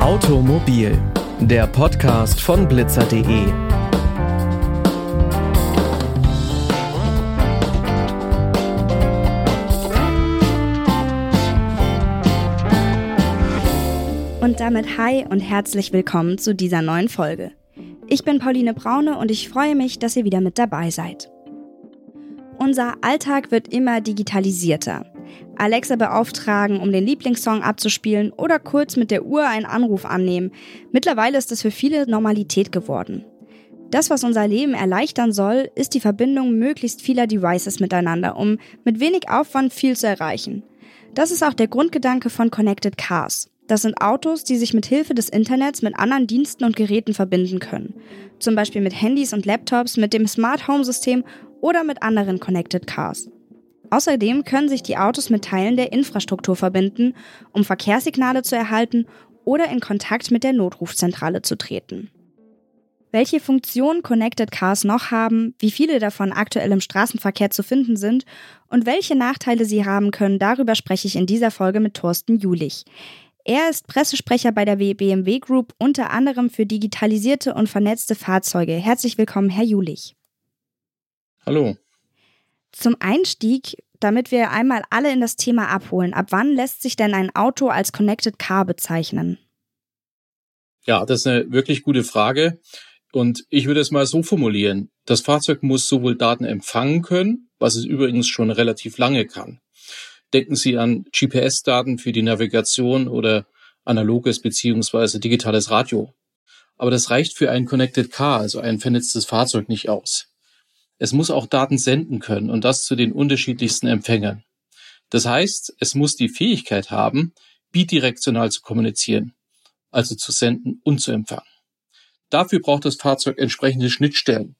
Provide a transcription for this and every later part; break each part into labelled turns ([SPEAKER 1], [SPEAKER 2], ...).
[SPEAKER 1] Automobil, der Podcast von blitzer.de.
[SPEAKER 2] Und damit hi und herzlich willkommen zu dieser neuen Folge. Ich bin Pauline Braune und ich freue mich, dass ihr wieder mit dabei seid. Unser Alltag wird immer digitalisierter. Alexa beauftragen, um den Lieblingssong abzuspielen oder kurz mit der Uhr einen Anruf annehmen. Mittlerweile ist es für viele Normalität geworden. Das, was unser Leben erleichtern soll, ist die Verbindung möglichst vieler Devices miteinander, um mit wenig Aufwand viel zu erreichen. Das ist auch der Grundgedanke von Connected Cars. Das sind Autos, die sich mit Hilfe des Internets mit anderen Diensten und Geräten verbinden können. Zum Beispiel mit Handys und Laptops, mit dem Smart Home System oder mit anderen Connected Cars. Außerdem können sich die Autos mit Teilen der Infrastruktur verbinden, um Verkehrssignale zu erhalten oder in Kontakt mit der Notrufzentrale zu treten. Welche Funktionen Connected Cars noch haben, wie viele davon aktuell im Straßenverkehr zu finden sind und welche Nachteile sie haben können, darüber spreche ich in dieser Folge mit Thorsten Julich. Er ist Pressesprecher bei der BMW Group, unter anderem für digitalisierte und vernetzte Fahrzeuge. Herzlich willkommen, Herr Julich.
[SPEAKER 3] Hallo.
[SPEAKER 2] Zum Einstieg, damit wir einmal alle in das Thema abholen, ab wann lässt sich denn ein Auto als Connected Car bezeichnen?
[SPEAKER 3] Ja, das ist eine wirklich gute Frage. Und ich würde es mal so formulieren. Das Fahrzeug muss sowohl Daten empfangen können, was es übrigens schon relativ lange kann, Denken Sie an GPS-Daten für die Navigation oder analoges beziehungsweise digitales Radio. Aber das reicht für ein Connected Car, also ein vernetztes Fahrzeug, nicht aus. Es muss auch Daten senden können und das zu den unterschiedlichsten Empfängern. Das heißt, es muss die Fähigkeit haben, bidirektional zu kommunizieren, also zu senden und zu empfangen. Dafür braucht das Fahrzeug entsprechende Schnittstellen,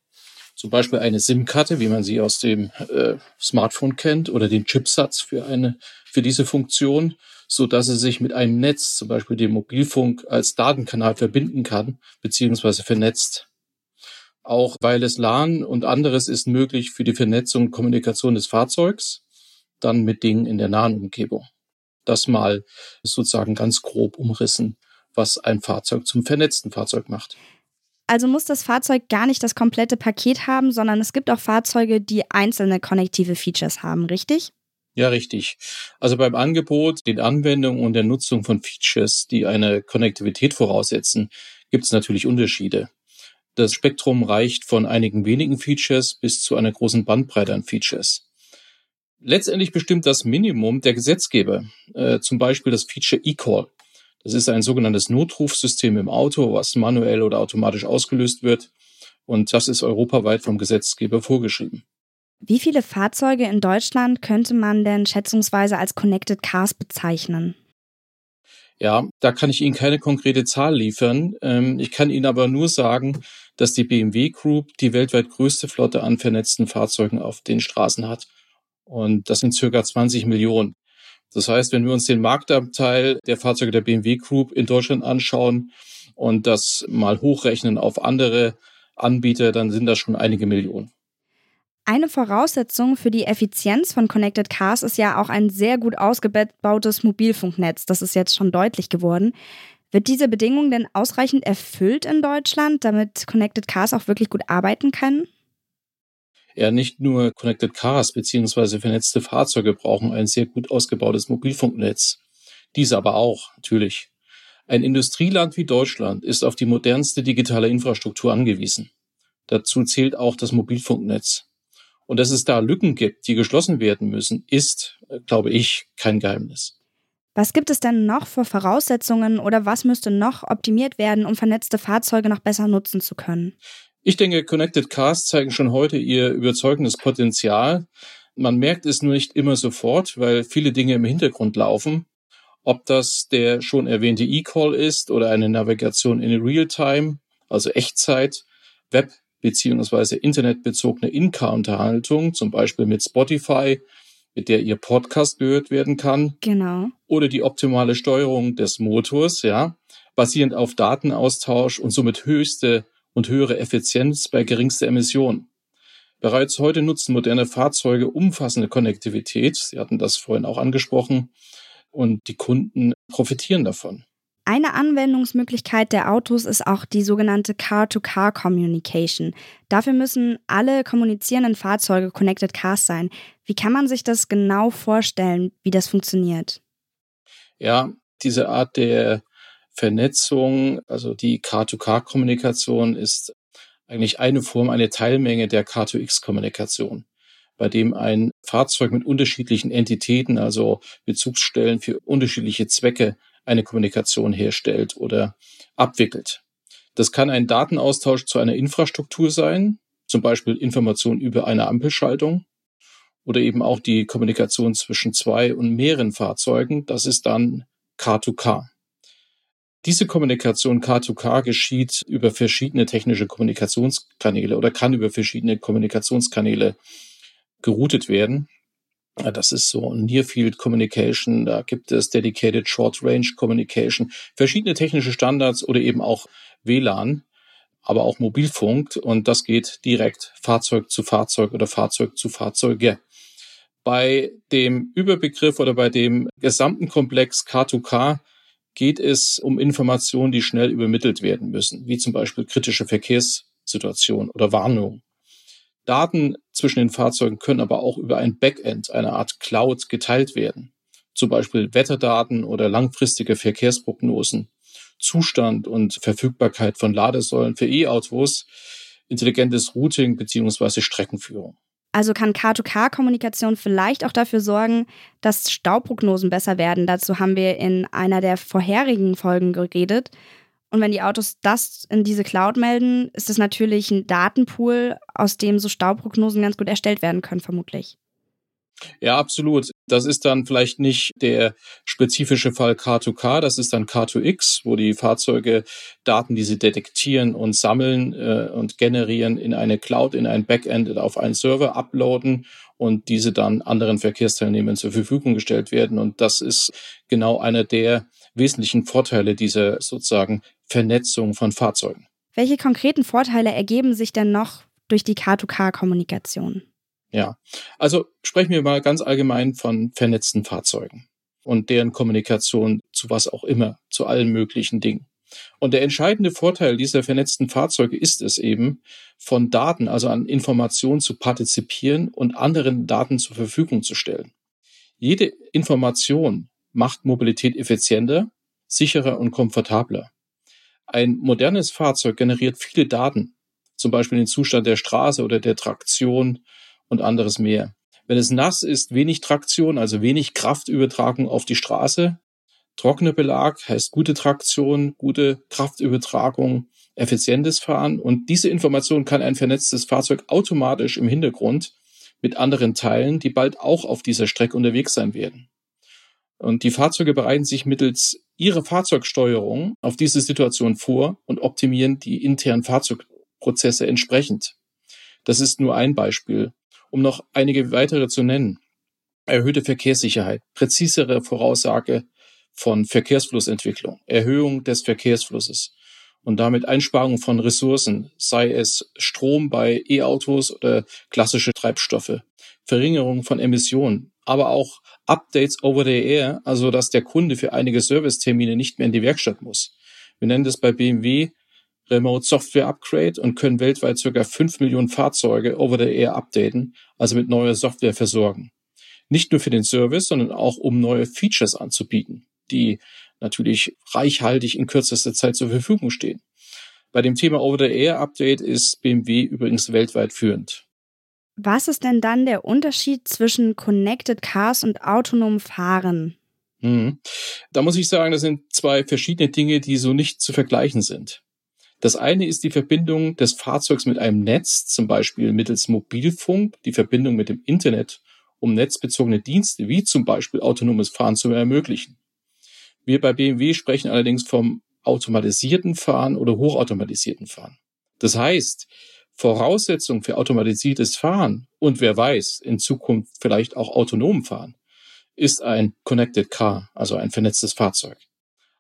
[SPEAKER 3] zum Beispiel eine SIM-Karte, wie man sie aus dem äh, Smartphone kennt, oder den Chipsatz für eine für diese Funktion, so dass es sich mit einem Netz, zum Beispiel dem Mobilfunk, als Datenkanal verbinden kann beziehungsweise vernetzt. Auch Wireless LAN und anderes ist möglich für die Vernetzung und Kommunikation des Fahrzeugs, dann mit Dingen in der nahen Umgebung. Das mal sozusagen ganz grob umrissen, was ein Fahrzeug zum vernetzten Fahrzeug macht.
[SPEAKER 2] Also muss das Fahrzeug gar nicht das komplette Paket haben, sondern es gibt auch Fahrzeuge, die einzelne konnektive Features haben, richtig?
[SPEAKER 3] Ja, richtig. Also beim Angebot, den Anwendungen und der Nutzung von Features, die eine Konnektivität voraussetzen, gibt es natürlich Unterschiede. Das Spektrum reicht von einigen wenigen Features bis zu einer großen Bandbreite an Features. Letztendlich bestimmt das Minimum der Gesetzgeber, äh, zum Beispiel das Feature eCall. Das ist ein sogenanntes Notrufsystem im Auto, was manuell oder automatisch ausgelöst wird. Und das ist europaweit vom Gesetzgeber vorgeschrieben.
[SPEAKER 2] Wie viele Fahrzeuge in Deutschland könnte man denn schätzungsweise als Connected Cars bezeichnen?
[SPEAKER 3] Ja, da kann ich Ihnen keine konkrete Zahl liefern. Ähm, ich kann Ihnen aber nur sagen, dass die BMW Group die weltweit größte Flotte an vernetzten Fahrzeugen auf den Straßen hat. Und das sind circa 20 Millionen. Das heißt, wenn wir uns den Marktanteil der Fahrzeuge der BMW Group in Deutschland anschauen und das mal hochrechnen auf andere Anbieter, dann sind das schon einige Millionen.
[SPEAKER 2] Eine Voraussetzung für die Effizienz von Connected Cars ist ja auch ein sehr gut ausgebautes Mobilfunknetz. Das ist jetzt schon deutlich geworden. Wird diese Bedingung denn ausreichend erfüllt in Deutschland, damit Connected Cars auch wirklich gut arbeiten können?
[SPEAKER 3] Ja, nicht nur Connected Cars beziehungsweise vernetzte Fahrzeuge brauchen ein sehr gut ausgebautes Mobilfunknetz. Diese aber auch, natürlich. Ein Industrieland wie Deutschland ist auf die modernste digitale Infrastruktur angewiesen. Dazu zählt auch das Mobilfunknetz. Und dass es da Lücken gibt, die geschlossen werden müssen, ist, glaube ich, kein Geheimnis.
[SPEAKER 2] Was gibt es denn noch für Voraussetzungen oder was müsste noch optimiert werden, um vernetzte Fahrzeuge noch besser nutzen zu können?
[SPEAKER 3] Ich denke, Connected Cars zeigen schon heute ihr überzeugendes Potenzial. Man merkt es nur nicht immer sofort, weil viele Dinge im Hintergrund laufen. Ob das der schon erwähnte E-Call ist oder eine Navigation in Real-Time, also Echtzeit, Web- beziehungsweise internetbezogene In-Car-Unterhaltung, zum Beispiel mit Spotify, mit der Ihr Podcast gehört werden kann.
[SPEAKER 2] Genau.
[SPEAKER 3] Oder die optimale Steuerung des Motors, ja, basierend auf Datenaustausch und somit höchste und höhere Effizienz bei geringster Emission. Bereits heute nutzen moderne Fahrzeuge umfassende Konnektivität. Sie hatten das vorhin auch angesprochen. Und die Kunden profitieren davon.
[SPEAKER 2] Eine Anwendungsmöglichkeit der Autos ist auch die sogenannte Car-to-Car-Communication. Dafür müssen alle kommunizierenden Fahrzeuge Connected Cars sein. Wie kann man sich das genau vorstellen, wie das funktioniert?
[SPEAKER 3] Ja, diese Art der Vernetzung, also die Car-to-Car-Kommunikation ist eigentlich eine Form, eine Teilmenge der Car-to-X-Kommunikation, bei dem ein Fahrzeug mit unterschiedlichen Entitäten, also Bezugsstellen für unterschiedliche Zwecke, eine Kommunikation herstellt oder abwickelt. Das kann ein Datenaustausch zu einer Infrastruktur sein, zum Beispiel Information über eine Ampelschaltung oder eben auch die Kommunikation zwischen zwei und mehreren Fahrzeugen. Das ist dann K2K. Diese Kommunikation K2K geschieht über verschiedene technische Kommunikationskanäle oder kann über verschiedene Kommunikationskanäle geroutet werden. Das ist so Near Field Communication, da gibt es Dedicated Short Range Communication, verschiedene technische Standards oder eben auch WLAN, aber auch Mobilfunk und das geht direkt Fahrzeug zu Fahrzeug oder Fahrzeug zu Fahrzeuge. Bei dem Überbegriff oder bei dem gesamten Komplex K2K geht es um Informationen, die schnell übermittelt werden müssen, wie zum Beispiel kritische Verkehrssituationen oder Warnungen. Daten zwischen den Fahrzeugen können aber auch über ein Backend, eine Art Cloud, geteilt werden. Zum Beispiel Wetterdaten oder langfristige Verkehrsprognosen, Zustand und Verfügbarkeit von Ladesäulen für E-Autos, intelligentes Routing beziehungsweise Streckenführung.
[SPEAKER 2] Also kann Car-to-Car-Kommunikation vielleicht auch dafür sorgen, dass Stauprognosen besser werden. Dazu haben wir in einer der vorherigen Folgen geredet. Und wenn die Autos das in diese Cloud melden, ist es natürlich ein Datenpool, aus dem so Stauprognosen ganz gut erstellt werden können, vermutlich.
[SPEAKER 3] Ja, absolut. Das ist dann vielleicht nicht der spezifische Fall K2K, das ist dann K2X, wo die Fahrzeuge Daten, die sie detektieren und sammeln äh, und generieren, in eine Cloud, in ein Backend auf einen Server uploaden und diese dann anderen Verkehrsteilnehmern zur Verfügung gestellt werden. Und das ist genau einer der wesentlichen Vorteile dieser sozusagen Vernetzung von Fahrzeugen.
[SPEAKER 2] Welche konkreten Vorteile ergeben sich denn noch durch die K2K-Kommunikation?
[SPEAKER 3] Ja, also sprechen wir mal ganz allgemein von vernetzten Fahrzeugen und deren Kommunikation zu was auch immer, zu allen möglichen Dingen. Und der entscheidende Vorteil dieser vernetzten Fahrzeuge ist es eben, von Daten, also an Informationen zu partizipieren und anderen Daten zur Verfügung zu stellen. Jede Information macht Mobilität effizienter, sicherer und komfortabler. Ein modernes Fahrzeug generiert viele Daten, zum Beispiel den Zustand der Straße oder der Traktion und anderes mehr. Wenn es nass ist, wenig Traktion, also wenig Kraftübertragung auf die Straße. Trockener Belag heißt gute Traktion, gute Kraftübertragung, effizientes Fahren. Und diese Information kann ein vernetztes Fahrzeug automatisch im Hintergrund mit anderen Teilen, die bald auch auf dieser Strecke unterwegs sein werden. Und die Fahrzeuge bereiten sich mittels ihrer Fahrzeugsteuerung auf diese Situation vor und optimieren die internen Fahrzeugprozesse entsprechend. Das ist nur ein Beispiel. Um noch einige weitere zu nennen. Erhöhte Verkehrssicherheit, präzisere Voraussage von Verkehrsflussentwicklung, Erhöhung des Verkehrsflusses und damit Einsparung von Ressourcen, sei es Strom bei E-Autos oder klassische Treibstoffe, Verringerung von Emissionen, aber auch Updates over the air, also dass der Kunde für einige Servicetermine nicht mehr in die Werkstatt muss. Wir nennen das bei BMW Remote Software Upgrade und können weltweit circa 5 Millionen Fahrzeuge over the air updaten, also mit neuer Software versorgen. Nicht nur für den Service, sondern auch um neue Features anzubieten, die natürlich reichhaltig in kürzester Zeit zur Verfügung stehen. Bei dem Thema over the air Update ist BMW übrigens weltweit führend.
[SPEAKER 2] Was ist denn dann der Unterschied zwischen Connected Cars und autonomem Fahren?
[SPEAKER 3] Hm. Da muss ich sagen, das sind zwei verschiedene Dinge, die so nicht zu vergleichen sind. Das eine ist die Verbindung des Fahrzeugs mit einem Netz, zum Beispiel mittels Mobilfunk, die Verbindung mit dem Internet, um netzbezogene Dienste wie zum Beispiel autonomes Fahren zu ermöglichen. Wir bei BMW sprechen allerdings vom automatisierten Fahren oder hochautomatisierten Fahren. Das heißt, Voraussetzung für automatisiertes Fahren und wer weiß, in Zukunft vielleicht auch autonom Fahren, ist ein Connected Car, also ein vernetztes Fahrzeug.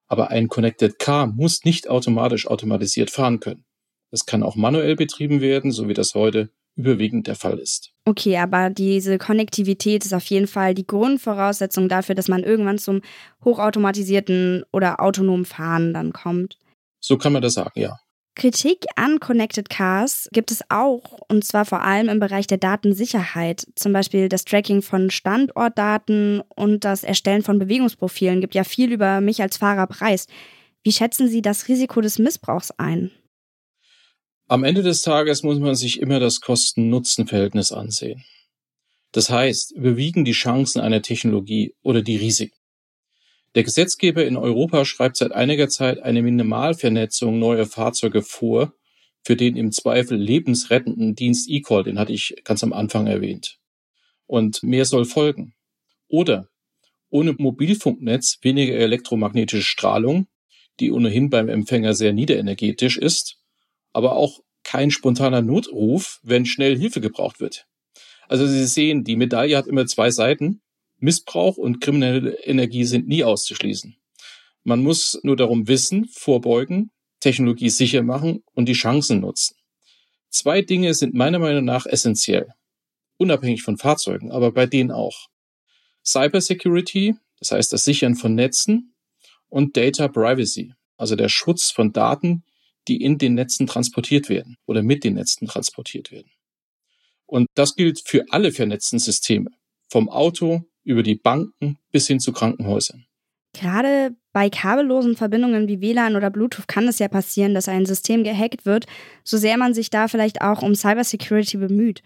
[SPEAKER 3] Aber ein Connected Car muss nicht automatisch automatisiert fahren können. Es kann auch manuell betrieben werden, so wie das heute überwiegend der Fall ist.
[SPEAKER 2] Okay, aber diese Konnektivität ist auf jeden Fall die Grundvoraussetzung dafür, dass man irgendwann zum hochautomatisierten oder autonomen Fahren dann kommt.
[SPEAKER 3] So kann man das sagen, ja.
[SPEAKER 2] Kritik an Connected Cars gibt es auch, und zwar vor allem im Bereich der Datensicherheit. Zum Beispiel das Tracking von Standortdaten und das Erstellen von Bewegungsprofilen gibt ja viel über mich als Fahrer preis. Wie schätzen Sie das Risiko des Missbrauchs ein?
[SPEAKER 3] Am Ende des Tages muss man sich immer das Kosten-Nutzen-Verhältnis ansehen. Das heißt, überwiegen die Chancen einer Technologie oder die Risiken. Der Gesetzgeber in Europa schreibt seit einiger Zeit eine Minimalvernetzung neuer Fahrzeuge vor, für den im Zweifel lebensrettenden Dienst eCall, den hatte ich ganz am Anfang erwähnt. Und mehr soll folgen. Oder ohne Mobilfunknetz weniger elektromagnetische Strahlung, die ohnehin beim Empfänger sehr niederenergetisch ist, aber auch kein spontaner Notruf, wenn schnell Hilfe gebraucht wird. Also Sie sehen, die Medaille hat immer zwei Seiten. Missbrauch und kriminelle Energie sind nie auszuschließen. Man muss nur darum wissen, vorbeugen, Technologie sicher machen und die Chancen nutzen. Zwei Dinge sind meiner Meinung nach essentiell. Unabhängig von Fahrzeugen, aber bei denen auch. Cybersecurity, das heißt das Sichern von Netzen und Data Privacy, also der Schutz von Daten, die in den Netzen transportiert werden oder mit den Netzen transportiert werden. Und das gilt für alle vernetzten Systeme, vom Auto über die Banken bis hin zu Krankenhäusern.
[SPEAKER 2] Gerade bei kabellosen Verbindungen wie WLAN oder Bluetooth kann es ja passieren, dass ein System gehackt wird, so sehr man sich da vielleicht auch um Cybersecurity bemüht.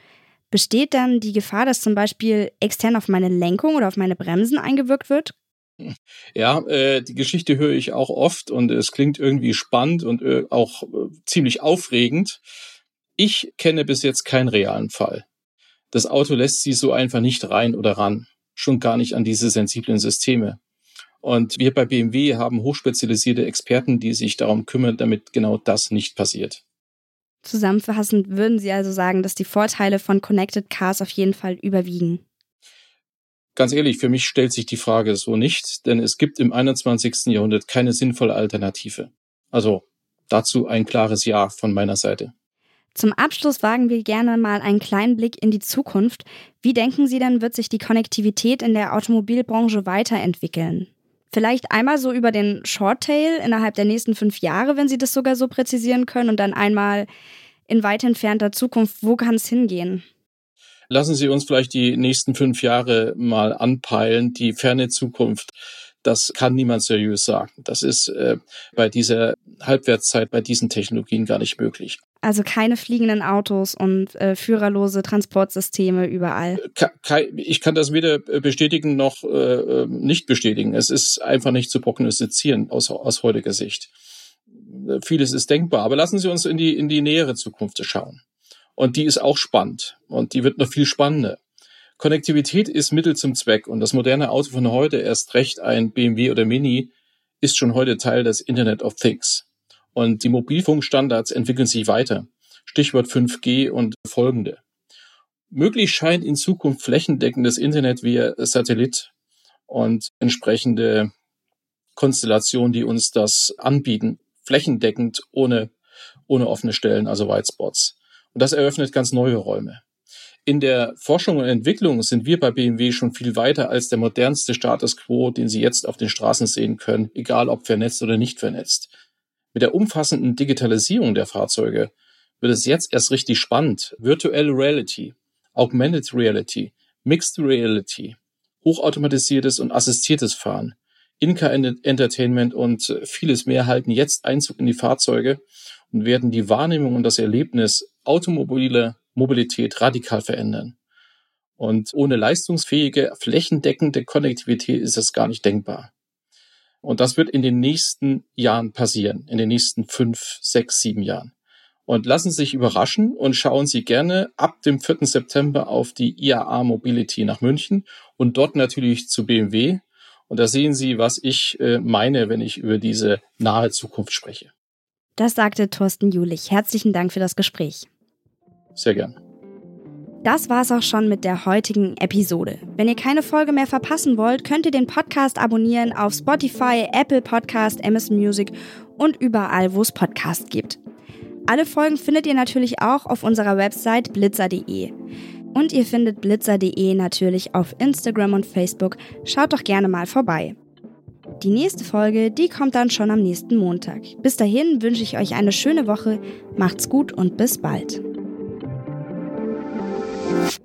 [SPEAKER 2] Besteht dann die Gefahr, dass zum Beispiel extern auf meine Lenkung oder auf meine Bremsen eingewirkt wird?
[SPEAKER 3] Ja, äh, die Geschichte höre ich auch oft und es klingt irgendwie spannend und äh, auch äh, ziemlich aufregend. Ich kenne bis jetzt keinen realen Fall. Das Auto lässt sie so einfach nicht rein oder ran, schon gar nicht an diese sensiblen Systeme. Und wir bei BMW haben hochspezialisierte Experten, die sich darum kümmern, damit genau das nicht passiert.
[SPEAKER 2] Zusammenfassend würden Sie also sagen, dass die Vorteile von Connected Cars auf jeden Fall überwiegen.
[SPEAKER 3] Ganz ehrlich, für mich stellt sich die Frage so nicht, denn es gibt im 21. Jahrhundert keine sinnvolle Alternative. Also dazu ein klares Ja von meiner Seite.
[SPEAKER 2] Zum Abschluss wagen wir gerne mal einen kleinen Blick in die Zukunft. Wie denken Sie denn, wird sich die Konnektivität in der Automobilbranche weiterentwickeln? Vielleicht einmal so über den Shorttail innerhalb der nächsten fünf Jahre, wenn Sie das sogar so präzisieren können, und dann einmal in weit entfernter Zukunft, wo kann es hingehen?
[SPEAKER 3] Lassen Sie uns vielleicht die nächsten fünf Jahre mal anpeilen. Die ferne Zukunft, das kann niemand seriös sagen. Das ist äh, bei dieser Halbwertszeit, bei diesen Technologien gar nicht möglich.
[SPEAKER 2] Also keine fliegenden Autos und äh, führerlose Transportsysteme überall.
[SPEAKER 3] Ich kann das weder bestätigen noch äh, nicht bestätigen. Es ist einfach nicht zu prognostizieren aus, aus heutiger Sicht. Vieles ist denkbar, aber lassen Sie uns in die, in die nähere Zukunft schauen. Und die ist auch spannend. Und die wird noch viel spannender. Konnektivität ist Mittel zum Zweck. Und das moderne Auto von heute, erst recht ein BMW oder Mini, ist schon heute Teil des Internet of Things. Und die Mobilfunkstandards entwickeln sich weiter. Stichwort 5G und folgende. Möglich scheint in Zukunft flächendeckendes Internet via Satellit und entsprechende Konstellationen, die uns das anbieten, flächendeckend ohne, ohne offene Stellen, also White Spots. Und das eröffnet ganz neue Räume. In der Forschung und Entwicklung sind wir bei BMW schon viel weiter als der modernste Status quo, den Sie jetzt auf den Straßen sehen können, egal ob vernetzt oder nicht vernetzt. Mit der umfassenden Digitalisierung der Fahrzeuge wird es jetzt erst richtig spannend. Virtuelle Reality, Augmented Reality, Mixed Reality, hochautomatisiertes und assistiertes Fahren, In-Car-Entertainment und vieles mehr halten jetzt Einzug in die Fahrzeuge und werden die Wahrnehmung und das Erlebnis automobile Mobilität radikal verändern. Und ohne leistungsfähige, flächendeckende Konnektivität ist es gar nicht denkbar. Und das wird in den nächsten Jahren passieren, in den nächsten fünf, sechs, sieben Jahren. Und lassen Sie sich überraschen und schauen Sie gerne ab dem 4. September auf die IAA Mobility nach München und dort natürlich zu BMW. Und da sehen Sie, was ich äh, meine, wenn ich über diese nahe Zukunft spreche.
[SPEAKER 2] Das sagte Thorsten Julich. Herzlichen Dank für das Gespräch.
[SPEAKER 3] Sehr gern.
[SPEAKER 2] Das war's auch schon mit der heutigen Episode. Wenn ihr keine Folge mehr verpassen wollt, könnt ihr den Podcast abonnieren auf Spotify, Apple Podcast, Amazon Music und überall, wo es Podcasts gibt. Alle Folgen findet ihr natürlich auch auf unserer Website blitzer.de. Und ihr findet blitzer.de natürlich auf Instagram und Facebook. Schaut doch gerne mal vorbei. Die nächste Folge, die kommt dann schon am nächsten Montag. Bis dahin wünsche ich euch eine schöne Woche, macht's gut und bis bald. you